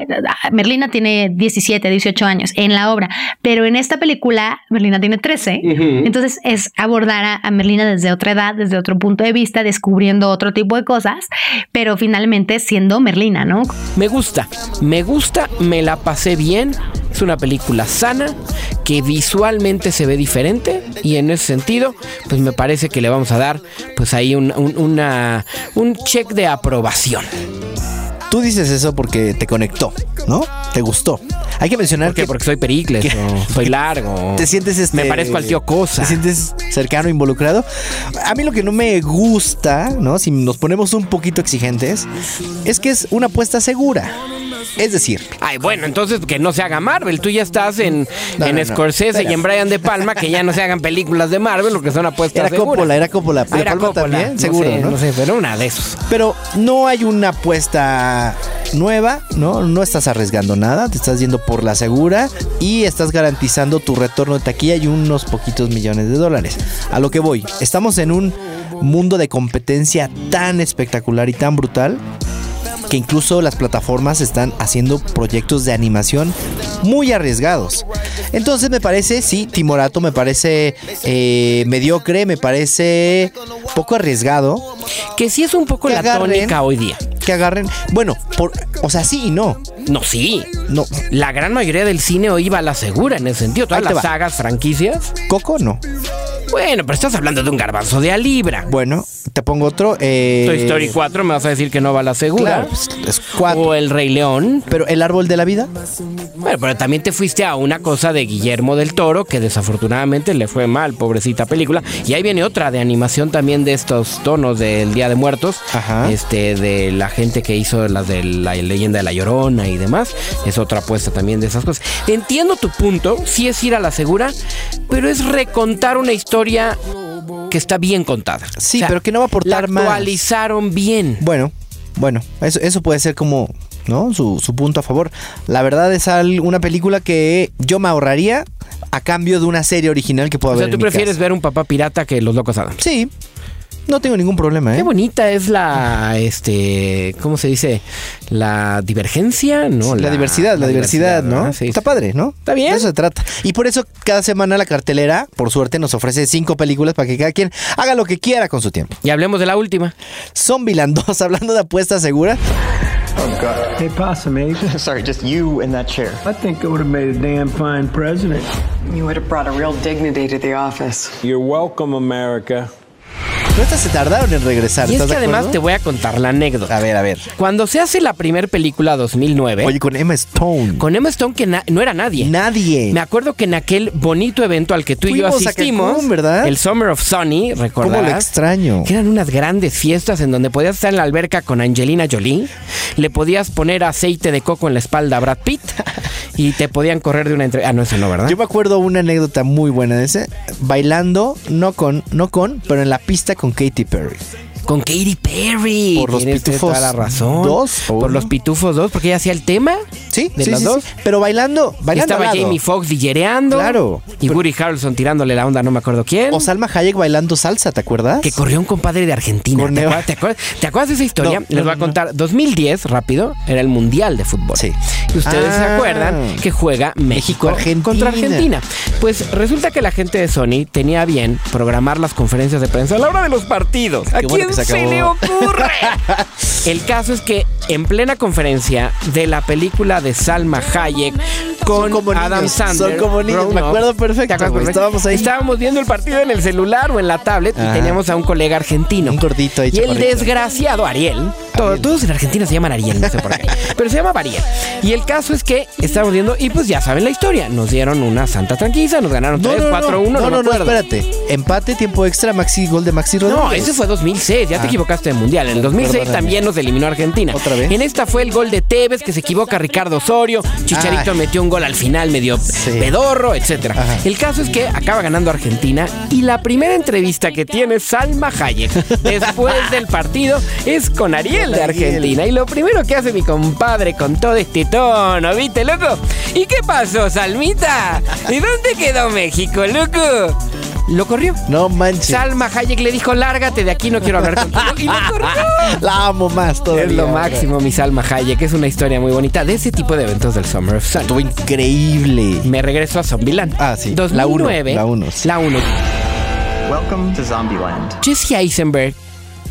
[SPEAKER 12] Merlina tiene 17, 18 años en la obra, pero en esta película Merlina tiene 13.
[SPEAKER 2] Ujú.
[SPEAKER 12] Entonces es abordar a, a Merlina desde otra edad, desde otro punto de vista, descubriendo otro tipo de cosas, pero finalmente siendo Merlina, ¿no?
[SPEAKER 2] Me gusta, me gusta, me la pasé bien. Es una película sana, que visualmente se ve diferente y en ese sentido, pues me parece que le vamos a dar pues ahí un, un- un check de aprobación.
[SPEAKER 3] Tú dices eso porque te conectó, ¿no? Te gustó. Hay que mencionar
[SPEAKER 2] ¿Por qué?
[SPEAKER 3] que
[SPEAKER 2] Porque soy Pericles, o soy largo.
[SPEAKER 3] te sientes este
[SPEAKER 2] Me parezco al tío Cosa.
[SPEAKER 3] Te sientes cercano, involucrado. A mí lo que no me gusta, ¿no? Si nos ponemos un poquito exigentes, es que es una apuesta segura. Es decir,
[SPEAKER 2] Ay, bueno, entonces que no se haga Marvel. Tú ya estás en,
[SPEAKER 3] No,
[SPEAKER 2] en
[SPEAKER 3] no.
[SPEAKER 2] Scorsese y en Brian De Palma, que ya no se hagan películas de Marvel, porque son apuestas
[SPEAKER 3] era
[SPEAKER 2] seguras.
[SPEAKER 3] Coppola, era Coppola. Pero
[SPEAKER 2] Ah, era
[SPEAKER 3] Palma
[SPEAKER 2] Coppola,
[SPEAKER 3] también, seguro. No
[SPEAKER 2] sé, pero una de esos.
[SPEAKER 3] Pero no hay una apuesta nueva, ¿no? No estás arriesgando nada, te estás yendo por la segura y estás garantizando tu retorno de taquilla y unos poquitos millones de dólares. A lo que voy, estamos en un mundo de competencia tan espectacular y tan brutal que incluso las plataformas están haciendo proyectos de animación muy arriesgados. Entonces me parece, sí, Timorato me parece eh, mediocre, me parece poco arriesgado.
[SPEAKER 2] Que sí es un poco
[SPEAKER 3] Que
[SPEAKER 2] la
[SPEAKER 3] agarren-
[SPEAKER 2] tónica hoy día.
[SPEAKER 3] Que agarren, bueno, por, o sea, sí y no.
[SPEAKER 2] No, sí.
[SPEAKER 3] No,
[SPEAKER 2] La gran mayoría del cine hoy va a la segura en ese sentido. Todas
[SPEAKER 3] Ahí te
[SPEAKER 2] las
[SPEAKER 3] va.
[SPEAKER 2] sagas, franquicias.
[SPEAKER 3] Coco no.
[SPEAKER 2] Bueno, pero estás hablando de un garbanzo de a libra.
[SPEAKER 3] Bueno, te pongo otro. eh,
[SPEAKER 2] Toy Story 4 me vas a decir que no va a la segura.
[SPEAKER 3] Claro, es cuatro.
[SPEAKER 2] O El Rey León.
[SPEAKER 3] Pero el árbol de la vida.
[SPEAKER 2] Bueno, pero también te fuiste a una cosa de Guillermo del Toro, que desafortunadamente le fue mal, pobrecita película. Y ahí viene otra de animación también de estos tonos del Día de Muertos.
[SPEAKER 3] Ajá.
[SPEAKER 2] Este, de la gente que hizo las de la leyenda de la Llorona y demás. Es otra apuesta también de esas cosas. Entiendo tu punto, sí es ir a la segura, pero es recontar una historia que está bien contada.
[SPEAKER 3] Sí, pero que no va a aportar más.
[SPEAKER 2] actualizaron bien.
[SPEAKER 3] Bueno, bueno, eso, eso puede ser como, ¿no? Su, su punto a favor. La verdad es una película que yo me ahorraría a cambio de una serie original que pueda
[SPEAKER 2] O sea,
[SPEAKER 3] ver.
[SPEAKER 2] tú
[SPEAKER 3] en mi
[SPEAKER 2] prefieres
[SPEAKER 3] casa.
[SPEAKER 2] ver un papá pirata que los locos Adams.
[SPEAKER 3] Sí, no tengo ningún problema, ¿eh?
[SPEAKER 2] Qué bonita es la, este, ¿cómo se dice? La divergencia, ¿no?
[SPEAKER 3] la, diversidad, la, diversidad, ¿no?
[SPEAKER 2] ¿verdad? Sí.
[SPEAKER 3] Está padre, ¿no?
[SPEAKER 2] Está bien.
[SPEAKER 3] De eso se trata. Y por eso cada semana la cartelera, por suerte, nos ofrece cinco películas para que cada quien haga lo que quiera con su tiempo.
[SPEAKER 2] Y hablemos de la última.
[SPEAKER 3] Zombieland 2, hablando de apuesta segura.
[SPEAKER 11] Hey, Possum. Sorry, just you in that chair. I think I would have made a damn fine president.
[SPEAKER 13] You would have brought a real dignity to the office.
[SPEAKER 11] You're welcome, America.
[SPEAKER 3] Pero estas se tardaron en regresar.
[SPEAKER 2] Y es
[SPEAKER 3] ¿estás
[SPEAKER 2] que
[SPEAKER 3] de
[SPEAKER 2] además te voy a contar la anécdota.
[SPEAKER 3] A ver, a ver.
[SPEAKER 2] Cuando se hace la primera película 2009,
[SPEAKER 3] Oye, con Emma Stone.
[SPEAKER 2] con Emma Stone que no era nadie.
[SPEAKER 3] Nadie.
[SPEAKER 2] Me acuerdo que en aquel bonito evento al que tú y yo asistimos,
[SPEAKER 3] Cancún, ¿verdad?
[SPEAKER 2] el Summer of Sunny,
[SPEAKER 3] ¿Cómo lo
[SPEAKER 2] recordarás,
[SPEAKER 3] extraño?
[SPEAKER 2] que eran unas grandes fiestas en donde podías estar en la alberca con Angelina Jolie, le podías poner aceite de coco en la espalda a Brad Pitt y te podían correr de una entrevista. Ah, no, eso no, ¿verdad?
[SPEAKER 3] Yo me acuerdo una anécdota muy buena de ese. Bailando, no con, no con, pero en la pista con Katy Perry.
[SPEAKER 2] Con Katy Perry.
[SPEAKER 3] Por los Pitufos
[SPEAKER 2] toda la razón.
[SPEAKER 3] dos
[SPEAKER 2] Por los Pitufos 2, porque ella hacía el tema.
[SPEAKER 3] Sí,
[SPEAKER 2] de
[SPEAKER 3] sí,
[SPEAKER 2] las
[SPEAKER 3] sí,
[SPEAKER 2] dos.
[SPEAKER 3] sí. Pero bailando,
[SPEAKER 2] Y estaba. Jamie Foxx dillereando.
[SPEAKER 3] Claro.
[SPEAKER 2] Y Woody Harrelson tirándole la onda, no me acuerdo quién.
[SPEAKER 3] O Salma Hayek bailando salsa, ¿te acuerdas?
[SPEAKER 2] que corrió un compadre de Argentina. ¿Te acuerdas, te acuerdas- te acuerdas de esa historia?
[SPEAKER 3] No,
[SPEAKER 2] Les
[SPEAKER 3] no,
[SPEAKER 2] voy a
[SPEAKER 3] no,
[SPEAKER 2] contar. 2010, rápido, era el Mundial de Fútbol.
[SPEAKER 3] Sí.
[SPEAKER 2] Y ustedes se
[SPEAKER 3] Ah.
[SPEAKER 2] acuerdan que juega México,
[SPEAKER 3] México-Argentina.
[SPEAKER 2] contra Argentina. Pues resulta que la gente de Sony tenía bien programar las conferencias de prensa a la hora de los partidos. ¿A
[SPEAKER 3] Qué bueno
[SPEAKER 2] quién
[SPEAKER 3] se
[SPEAKER 2] le ocurre? el caso es que en plena conferencia de la película de Salma Hayek con
[SPEAKER 3] como
[SPEAKER 2] Adam
[SPEAKER 3] niños,
[SPEAKER 2] Sandler.
[SPEAKER 3] son como niños, me acuerdo perfecto, estábamos ahí.
[SPEAKER 2] Estábamos viendo el partido en el celular o en la tablet
[SPEAKER 3] Ajá.
[SPEAKER 2] y teníamos a un colega argentino.
[SPEAKER 3] Un gordito ahí,
[SPEAKER 2] Y el desgraciado Ariel, todo- todos en Argentina se llaman Ariel, no sé por qué, pero se llama Ariel. Y el caso es que estábamos viendo y pues ya saben la historia. Nos dieron una santa tranquila, nos ganaron 3, 4, 1,
[SPEAKER 3] no,
[SPEAKER 2] no,
[SPEAKER 3] no, no, espérate. Empate, tiempo extra, Maxi, gol de Maxi Rodríguez.
[SPEAKER 2] No, ese fue 2006, ya te
[SPEAKER 3] Ah.
[SPEAKER 2] equivocaste de mundial. En el 2006
[SPEAKER 3] Perdóname.
[SPEAKER 2] también nos eliminó Argentina.
[SPEAKER 3] ¿Otra vez?
[SPEAKER 2] En esta fue el gol de Tevez, que se equivoca Ricardo Osorio. Chicharito
[SPEAKER 3] Ay.
[SPEAKER 2] metió un gol al final medio pedorro, etcétera.
[SPEAKER 3] Ajá.
[SPEAKER 2] El caso es que acaba ganando Argentina y la primera entrevista que tiene Salma Hayek después del partido es con Ariel de Argentina. Y lo primero que hace mi compadre con todo este tono, ¿viste, loco? ¿Y qué pasó, Salmita? ¿Y dónde quedó México, loco? Lo corrió.
[SPEAKER 3] No manches.
[SPEAKER 2] Salma Hayek le dijo, lárgate de aquí, no quiero hablar contigo. Y lo corrió.
[SPEAKER 3] La amo más todavía.
[SPEAKER 2] Es lo máximo, mi Salma Hayek. Es una historia muy bonita de ese tipo de eventos del Summer of Sun.
[SPEAKER 3] Estuvo increíble.
[SPEAKER 2] Me regreso a Zombieland.
[SPEAKER 3] Ah, sí.
[SPEAKER 2] 2009.
[SPEAKER 3] La uno, la uno, sí.
[SPEAKER 2] La 1.
[SPEAKER 14] Welcome to Zombieland.
[SPEAKER 2] Jesse Eisenberg,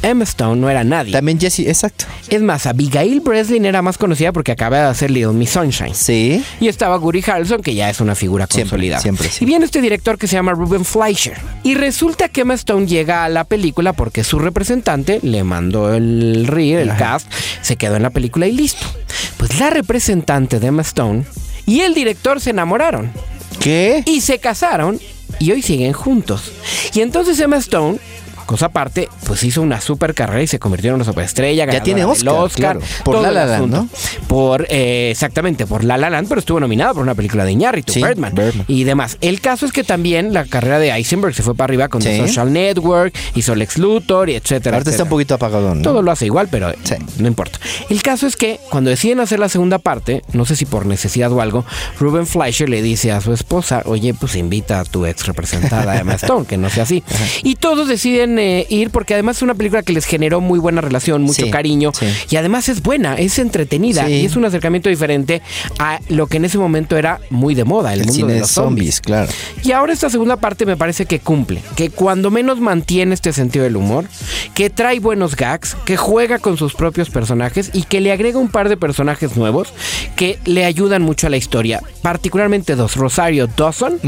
[SPEAKER 2] Emma Stone no era nadie.
[SPEAKER 3] También Jesse, exacto.
[SPEAKER 2] Es más, Abigail Breslin era más conocida porque acaba de hacer Little Miss Sunshine.
[SPEAKER 3] Sí.
[SPEAKER 2] Y estaba Woody Harrelson, que ya es una figura
[SPEAKER 3] Siempre,
[SPEAKER 2] consolidada.
[SPEAKER 3] siempre, sí.
[SPEAKER 2] Y viene este director que se llama Ruben Fleischer. Y resulta que Emma Stone llega a la película porque su representante le mandó el reel, el cast, se quedó en la película y listo. Pues la representante de Emma Stone y el director se enamoraron.
[SPEAKER 3] ¿Qué?
[SPEAKER 2] Y se casaron y hoy siguen juntos. Y entonces Emma Stone, cosa aparte, pues hizo una super carrera y se convirtió en una superestrella.
[SPEAKER 3] Ya tiene Oscar, claro. Por La La Land. ¿no?
[SPEAKER 2] Por, eh, exactamente, por La La Land, pero estuvo nominada por una película de Iñárritu,
[SPEAKER 3] Sí,
[SPEAKER 2] Birdman,
[SPEAKER 3] Birdman.
[SPEAKER 2] y demás. El caso es que también la carrera de Eisenberg se fue para arriba con The
[SPEAKER 3] Sí.
[SPEAKER 2] Social Network, hizo Lex Luthor, y etcétera,
[SPEAKER 3] Ahorita está un poquito apagadón. ¿no?
[SPEAKER 2] Todo lo hace igual, pero
[SPEAKER 3] Sí.
[SPEAKER 2] no importa. El caso es que cuando deciden hacer la segunda parte, no sé si por necesidad o algo, Ruben Fleischer le dice a su esposa, oye, pues invita a tu ex representada Emma Stone, que no sea así. Y todos deciden eh, ir porque además es una película que les generó muy buena relación, mucho
[SPEAKER 3] Sí,
[SPEAKER 2] cariño
[SPEAKER 3] sí.
[SPEAKER 2] y además es buena, es entretenida
[SPEAKER 3] Sí.
[SPEAKER 2] y es un acercamiento diferente a lo que en ese momento era muy de moda, el,
[SPEAKER 3] El
[SPEAKER 2] mundo
[SPEAKER 3] cine
[SPEAKER 2] de los
[SPEAKER 3] zombies,
[SPEAKER 2] zombies.
[SPEAKER 3] claro.
[SPEAKER 2] Y ahora esta segunda parte me parece que cumple, que cuando menos mantiene este sentido del humor, que trae buenos gags, que juega con sus propios personajes y que le agrega un par de personajes nuevos que le ayudan mucho a la historia, particularmente dos, Rosario Dawson,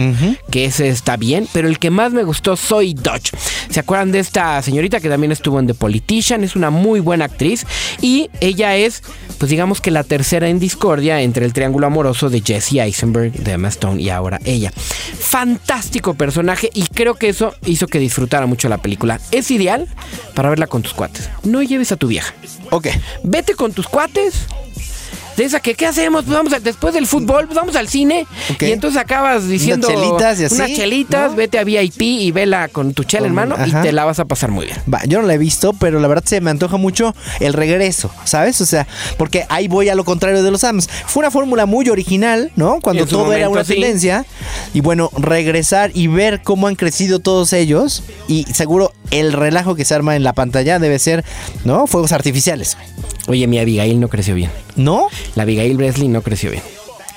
[SPEAKER 2] que ese está bien, pero el que más me gustó Soy Dodge. ¿Se acuerdan de esta señorita que también estuvo en The Politician? Es una muy buena actriz y ella es, pues digamos que la tercera en discordia entre el triángulo amoroso de Jesse Eisenberg, de Emma Stone y ahora ella. Fantástico personaje y creo que eso hizo que disfrutara mucho la película. Es ideal para verla con tus cuates. No lleves a tu vieja.
[SPEAKER 3] Ok.
[SPEAKER 2] Vete con tus cuates. De esa que, ¿qué hacemos? Pues vamos a- después del fútbol, pues vamos al cine. Y entonces acabas diciendo.
[SPEAKER 3] chelitas y así,
[SPEAKER 2] Unas chelitas,
[SPEAKER 3] ¿no?
[SPEAKER 2] vete a VIP y vela con tu chela en mano
[SPEAKER 3] ajá.
[SPEAKER 2] y te la vas a pasar muy bien.
[SPEAKER 3] Va, yo no la he visto, pero la verdad se me antoja mucho el regreso, ¿sabes? O sea, porque ahí voy a lo contrario de los Adams. Fue una fórmula muy original, ¿no? Cuando todo era una
[SPEAKER 2] sí.
[SPEAKER 3] tendencia. Y bueno, regresar y ver cómo han crecido todos ellos. Y seguro el relajo que se arma en la pantalla debe ser, ¿no? Fuegos artificiales.
[SPEAKER 2] Oye, mi Abigail no creció bien.
[SPEAKER 3] ¿No?
[SPEAKER 2] La Abigail Breslin no creció bien.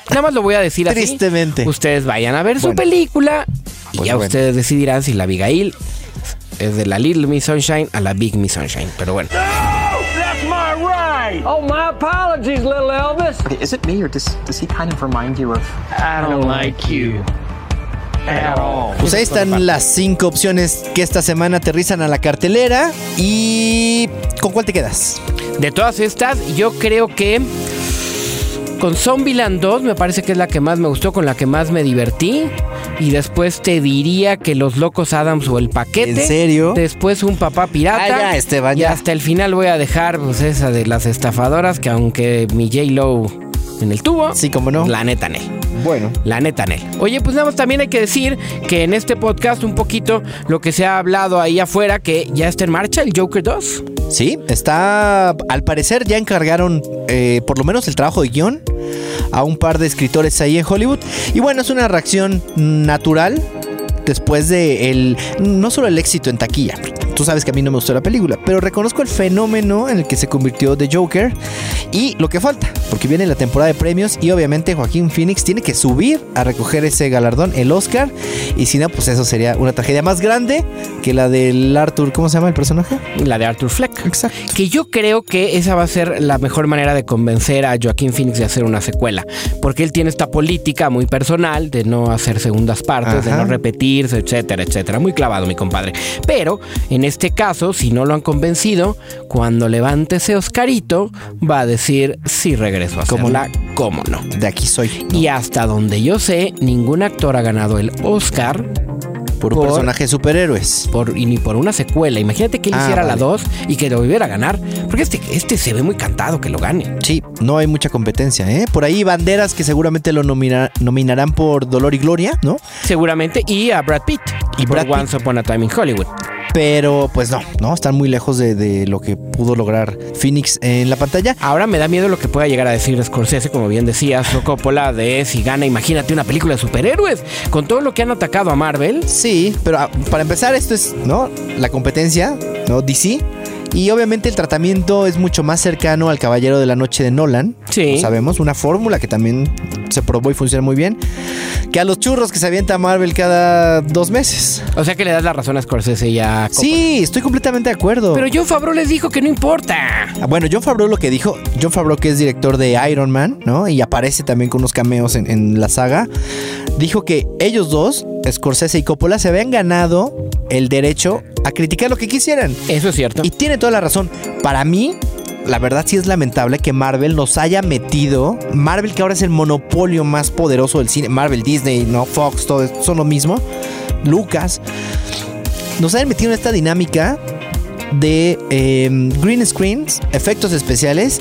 [SPEAKER 2] Nada más lo voy a decir así.
[SPEAKER 3] Tristemente.
[SPEAKER 2] Ustedes vayan a ver su película y
[SPEAKER 3] Pues
[SPEAKER 2] ya
[SPEAKER 3] bueno.
[SPEAKER 2] ustedes decidirán si la Abigail es de la Little Miss Sunshine a la Big Miss Sunshine. Pero bueno.
[SPEAKER 5] That's my ride! Oh, my apologies, little Elvis.
[SPEAKER 14] Okay, is it me or does, does he kind of remind you of?
[SPEAKER 5] I don't like you. At all.
[SPEAKER 3] Pues ahí están las cinco opciones que esta semana aterrizan a la cartelera. ¿Y con cuál te quedas?
[SPEAKER 2] De todas estas, yo creo que con Zombieland 2 me parece que es la que más me gustó, con la que más me divertí. Y después te diría que Los Locos Adams o El Paquete.
[SPEAKER 3] ¿En serio?
[SPEAKER 2] Después Un Papá Pirata.
[SPEAKER 3] Ah, ya, Esteban,
[SPEAKER 2] y hasta el final voy a dejar pues esa de las estafadoras que aunque mi J-Lo en el tubo.
[SPEAKER 3] Sí, como no.
[SPEAKER 2] La neta, Nel.
[SPEAKER 3] Bueno.
[SPEAKER 2] La neta, Nel. Oye, pues nada más también hay que decir que en este podcast un poquito lo que se ha hablado ahí afuera, que ya está en marcha el Joker 2.
[SPEAKER 3] Sí, está. Al parecer ya encargaron eh, por lo menos el trabajo de guion a un par de escritores ahí en Hollywood. Y bueno, es una reacción natural después de el. No solo el éxito en taquilla. Tú sabes que a mí no me gustó la película, pero reconozco el fenómeno en el que se convirtió The Joker y lo que falta, porque viene la temporada de premios y obviamente Joaquín Phoenix tiene que subir a recoger ese galardón, el Oscar, y si no, pues eso sería una tragedia más grande que la del Arthur, ¿cómo se llama el personaje?
[SPEAKER 2] La de Arthur Fleck.
[SPEAKER 3] Exacto.
[SPEAKER 2] Que yo creo que esa va a ser la mejor manera de convencer a Joaquín Phoenix de hacer una secuela, porque él tiene esta política muy personal de no hacer segundas partes, de no repetirse, etcétera, etcétera. Muy clavado, mi compadre. Pero en este caso, si no lo han convencido, cuando levante ese Oscarito, va a decir si regreso a
[SPEAKER 3] ¿Cómo
[SPEAKER 2] hacerla, cómo no.
[SPEAKER 3] De aquí soy.
[SPEAKER 2] Y hasta donde yo sé, ningún actor ha ganado el Oscar
[SPEAKER 3] Por un personaje de superhéroes.
[SPEAKER 2] por, y ni por una secuela. Imagínate que él
[SPEAKER 3] Ah,
[SPEAKER 2] hiciera la
[SPEAKER 3] vale.
[SPEAKER 2] 2 y que lo volviera a ganar. Porque este, este se ve muy cantado que lo gane.
[SPEAKER 3] Sí, no hay mucha competencia, ¿eh? Por ahí banderas que seguramente lo nomina- nominarán por Dolor y Gloria, ¿no?
[SPEAKER 2] Seguramente. Y a Brad Pitt.
[SPEAKER 3] Y
[SPEAKER 2] por
[SPEAKER 3] Brad
[SPEAKER 2] Once Upon a Time in Hollywood.
[SPEAKER 3] Pero pues no, no, están muy lejos de, de lo que pudo lograr Phoenix en la pantalla.
[SPEAKER 2] Ahora me da miedo lo que pueda llegar a decir Scorsese, como bien decía, Coppola, de si gana, imagínate una película de superhéroes. Con todo lo que han atacado a Marvel.
[SPEAKER 3] Sí, pero ah, para empezar esto es, ¿no? La competencia, ¿no? DC. Y obviamente el tratamiento es mucho más cercano al Caballero de la Noche de Nolan.
[SPEAKER 2] Sí.
[SPEAKER 3] Lo sabemos, una fórmula que también se probó y funciona muy bien. Que a los churros que se avienta Marvel cada dos meses.
[SPEAKER 2] O sea que le das la razón a Scorsese y a Coppola.
[SPEAKER 3] Sí, estoy completamente de acuerdo.
[SPEAKER 2] Pero John Favreau les dijo que no importa.
[SPEAKER 3] Ah, Bueno, John Favreau lo que dijo, John Favreau que es director de Iron Man, ¿no? Y aparece también con unos cameos en, en la saga, dijo que ellos dos, Scorsese y Coppola, se habían ganado el derecho a criticar lo que quisieran.
[SPEAKER 2] Eso es cierto.
[SPEAKER 3] Y tiene toda la razón. Para mí, la verdad sí es lamentable que Marvel nos haya metido, Marvel que ahora es el monopolio más poderoso del cine, Marvel, Disney, no Fox, todo esto son lo mismo, Lucas, nos hayan metido en esta dinámica de eh, green screens, efectos especiales,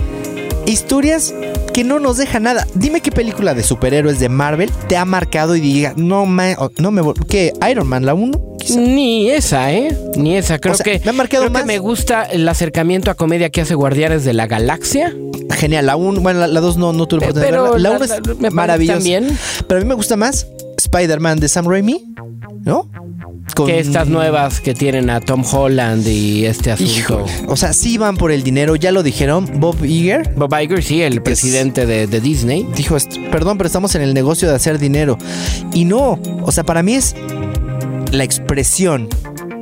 [SPEAKER 3] historias que no nos dejan nada. Dime qué película de superhéroes de Marvel te ha marcado y diga, no, me, no me... ¿Qué? ¿Iron Man, la 1?
[SPEAKER 2] Ni esa, ¿eh? Ni esa. Creo
[SPEAKER 3] O sea,
[SPEAKER 2] que
[SPEAKER 3] me ha marcado
[SPEAKER 2] creo que
[SPEAKER 3] más.
[SPEAKER 2] me gusta el acercamiento a comedia que hace Guardianes de la Galaxia.
[SPEAKER 3] Genial, la 1, bueno, la 2 no, no tuve oportunidad
[SPEAKER 2] pero.
[SPEAKER 3] La
[SPEAKER 2] la-
[SPEAKER 3] 1
[SPEAKER 2] la-
[SPEAKER 3] es maravillosa.
[SPEAKER 2] también.
[SPEAKER 3] Pero a mí me gusta más Spider-Man de Sam Raimi, ¿no? Con-
[SPEAKER 2] Que estas nuevas que tienen a Tom Holland y este asunto.
[SPEAKER 3] Híjole, O sea, sí van por el dinero, ya lo dijeron. Bob Iger
[SPEAKER 2] Bob Iger, sí, el presidente de, de Disney.
[SPEAKER 3] dijo, "Est- perdón, pero estamos en el negocio de hacer dinero. Y no, o sea, para mí es la expresión,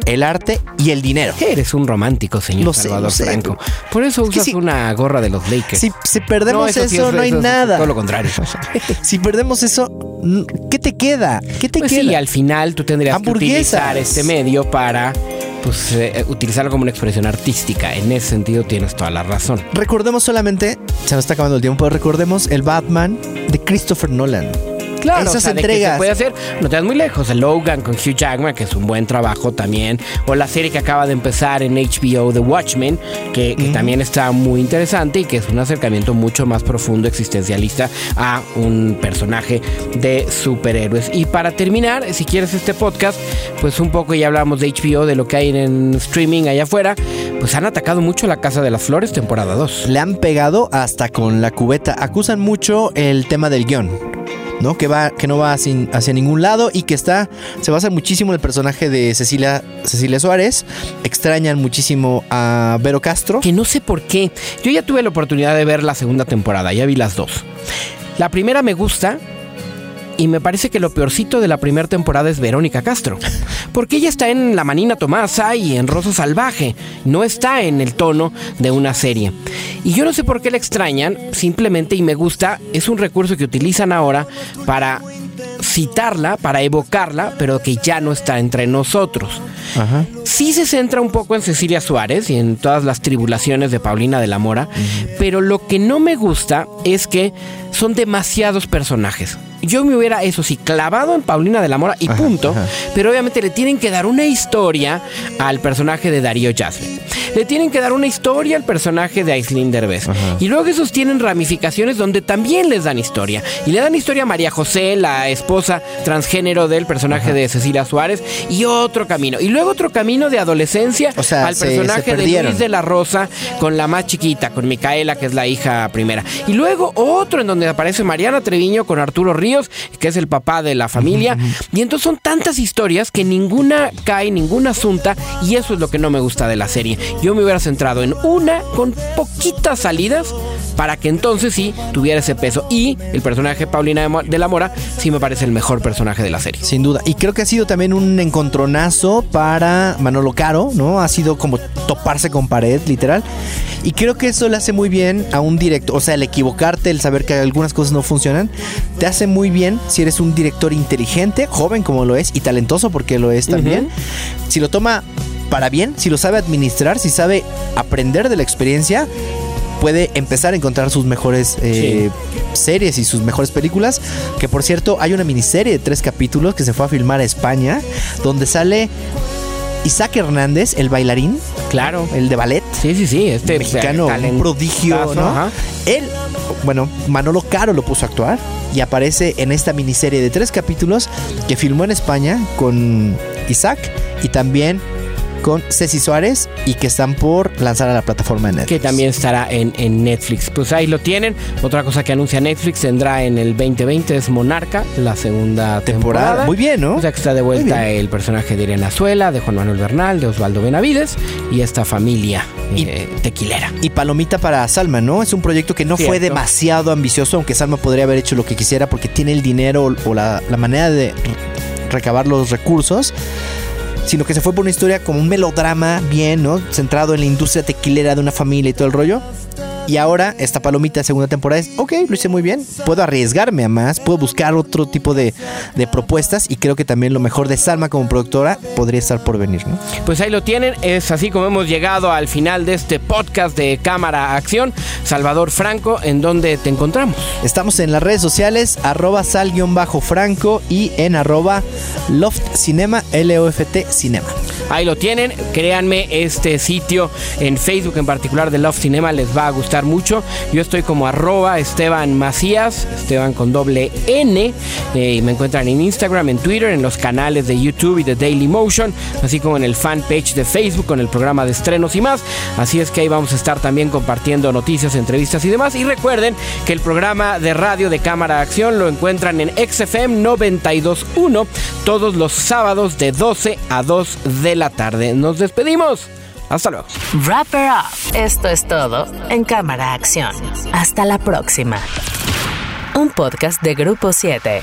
[SPEAKER 3] el arte y el dinero.
[SPEAKER 2] Eres un romántico, señor
[SPEAKER 3] Lo sé,
[SPEAKER 2] Salvador
[SPEAKER 3] sé,
[SPEAKER 2] Franco. Por eso
[SPEAKER 3] Es
[SPEAKER 2] usas una gorra de los Lakers.
[SPEAKER 3] Si, si perdemos
[SPEAKER 2] No,
[SPEAKER 3] eso,
[SPEAKER 2] sí
[SPEAKER 3] no hay
[SPEAKER 2] eso
[SPEAKER 3] nada.
[SPEAKER 2] Todo lo contrario.
[SPEAKER 3] Si perdemos eso, ¿qué te queda? ¿Qué te
[SPEAKER 2] Pues
[SPEAKER 3] queda?
[SPEAKER 2] sí, al final tú tendrías que utilizar este medio para pues, eh, utilizarlo como una expresión artística. En ese sentido tienes toda la razón.
[SPEAKER 3] Recordemos solamente, se nos está acabando el tiempo, pero recordemos el Batman de Christopher Nolan.
[SPEAKER 2] Claro,
[SPEAKER 3] Esas
[SPEAKER 2] o sea, de que
[SPEAKER 3] entregas.
[SPEAKER 2] se puede hacer, no te das muy lejos. El Logan con Hugh Jackman, que es un buen trabajo también. O la serie que acaba de empezar en HBO, The Watchmen, que, que también está muy interesante y que es un acercamiento mucho más profundo, existencialista a un personaje de superhéroes. Y para terminar, si quieres este podcast, pues un poco ya hablamos de HBO, de lo que hay en streaming allá afuera, pues han atacado mucho la Casa de las Flores, temporada 2.
[SPEAKER 3] Le han pegado hasta con la cubeta. Acusan mucho el tema del guion. ¿No? Que va, que no va sin- hacia ningún lado y que está, se basa muchísimo en el personaje de Cecilia, Cecilia Suárez. Extrañan muchísimo a Vero Castro.
[SPEAKER 2] Que no sé por qué. Yo ya tuve la oportunidad de ver la segunda temporada, ya vi las dos. La primera me gusta. Y me parece que lo peorcito de la primera temporada es Verónica Castro. Porque ella está en La Manina Tomasa y en Rosa Salvaje. No está en el tono de una serie. Y yo no sé por qué la extrañan. Simplemente, y me gusta, es un recurso que utilizan ahora para citarla, para evocarla, pero que ya no está entre nosotros.
[SPEAKER 3] Ajá.
[SPEAKER 2] Sí se centra un poco en Cecilia Suárez y en todas las tribulaciones de Paulina de la Mora, pero lo que no me gusta es que son demasiados personajes. Yo me hubiera, eso sí, clavado en Paulina de la Mora y punto, pero obviamente le tienen que dar una historia al personaje de Darío Jasmine. le tienen que dar una historia al personaje de Aislinn Derbez. Y luego esos tienen ramificaciones donde también les dan historia. Y le dan historia a María José, la esposa transgénero del personaje de Cecilia Suárez, y otro camino. Y luego otro camino de adolescencia
[SPEAKER 3] O sea,
[SPEAKER 2] al
[SPEAKER 3] se-
[SPEAKER 2] personaje
[SPEAKER 3] se
[SPEAKER 2] de. Luis de la Rosa con la más chiquita, con Micaela, que es la hija primera. Y luego otro en donde aparece Mariana Treviño con Arturo Ríos, que es el papá de la familia. Y entonces son tantas historias que ninguna cae, ninguna asunta, y eso es lo que no me gusta de la serie. Yo me hubiera centrado en una con poquitas salidas para que entonces sí tuviera ese peso. Y el personaje Paulina de la Mora sí me parece el mejor personaje de la serie.
[SPEAKER 3] Sin duda. Y creo que ha sido también un encontronazo para Manolo Caro, ¿no? Ha sido como toparse con pared, literal. Y creo que eso le hace muy bien a un director. O sea, el equivocarte, el saber que algunas cosas no funcionan, te hace muy bien si eres un director inteligente, joven como lo es, y talentoso porque lo es también. Si lo toma para bien, si lo sabe administrar, si sabe aprender de la experiencia, puede empezar a encontrar sus mejores eh, series y sus mejores películas. Que por cierto, hay una miniserie de tres capítulos que se fue a filmar a España, donde sale Isaac Hernández, el bailarín.
[SPEAKER 2] Claro.
[SPEAKER 3] El de ballet.
[SPEAKER 2] Sí, sí, sí. Este
[SPEAKER 3] mexicano, un
[SPEAKER 2] talentazo,
[SPEAKER 3] prodigio, ¿no?
[SPEAKER 2] ajá.
[SPEAKER 3] Él, bueno, Manolo Caro lo puso a actuar y aparece en esta miniserie de tres capítulos que filmó en España con Isaac y también con Ceci Suárez y que están por lanzar a la plataforma de Netflix.
[SPEAKER 2] que también estará en, en Netflix. Pues ahí lo tienen. Otra cosa que anuncia Netflix tendrá en el 2020 es Monarca, la segunda temporada.
[SPEAKER 3] Muy bien, ¿no?
[SPEAKER 2] O sea que está de vuelta el personaje de Irene Azuela, de Juan Manuel Bernal, de Osvaldo Benavides y esta familia eh, tequilera.
[SPEAKER 3] Y Palomita para Salma, ¿no? Es un proyecto que no fue demasiado ambicioso, aunque Salma podría haber hecho lo que quisiera porque tiene el dinero o la, la manera de re- recabar los recursos. Sino que se fue por una historia como un melodrama bien, ¿no? Centrado en la industria tequilera de una familia y todo el rollo. Y ahora, esta palomita segunda temporada es, ok, lo hice muy bien. Puedo arriesgarme a más, puedo buscar otro tipo de, de propuestas. Y creo que también lo mejor de Salma como productora podría estar por venir, ¿no?
[SPEAKER 2] Pues ahí lo tienen, es así como hemos llegado al final de este podcast de Cámara Acción. Salvador Franco, ¿en dónde te encontramos?
[SPEAKER 3] Estamos en las redes sociales, arroba sal-franco y en arroba loft cinema, L-O-F-T cinema.
[SPEAKER 2] Ahí lo tienen, créanme, este sitio en Facebook en particular de Love Cinema les va a gustar mucho. Yo estoy como arroba Esteban Macías, Esteban con doble N, eh, y me encuentran en Instagram, en Twitter, en los canales de YouTube y de Daily Motion, así como en el fanpage de Facebook con el programa de estrenos y más. Así es que ahí vamos a estar también compartiendo noticias, entrevistas y demás. Y recuerden que el programa de radio de Cámara Acción lo encuentran en XFM 921 todos los sábados de 12 a 2 de la tarde. Nos despedimos. Hasta luego.
[SPEAKER 1] Wrap Her Up. Esto es todo en Cámara Acción. Hasta la próxima. Un podcast de Grupo 7.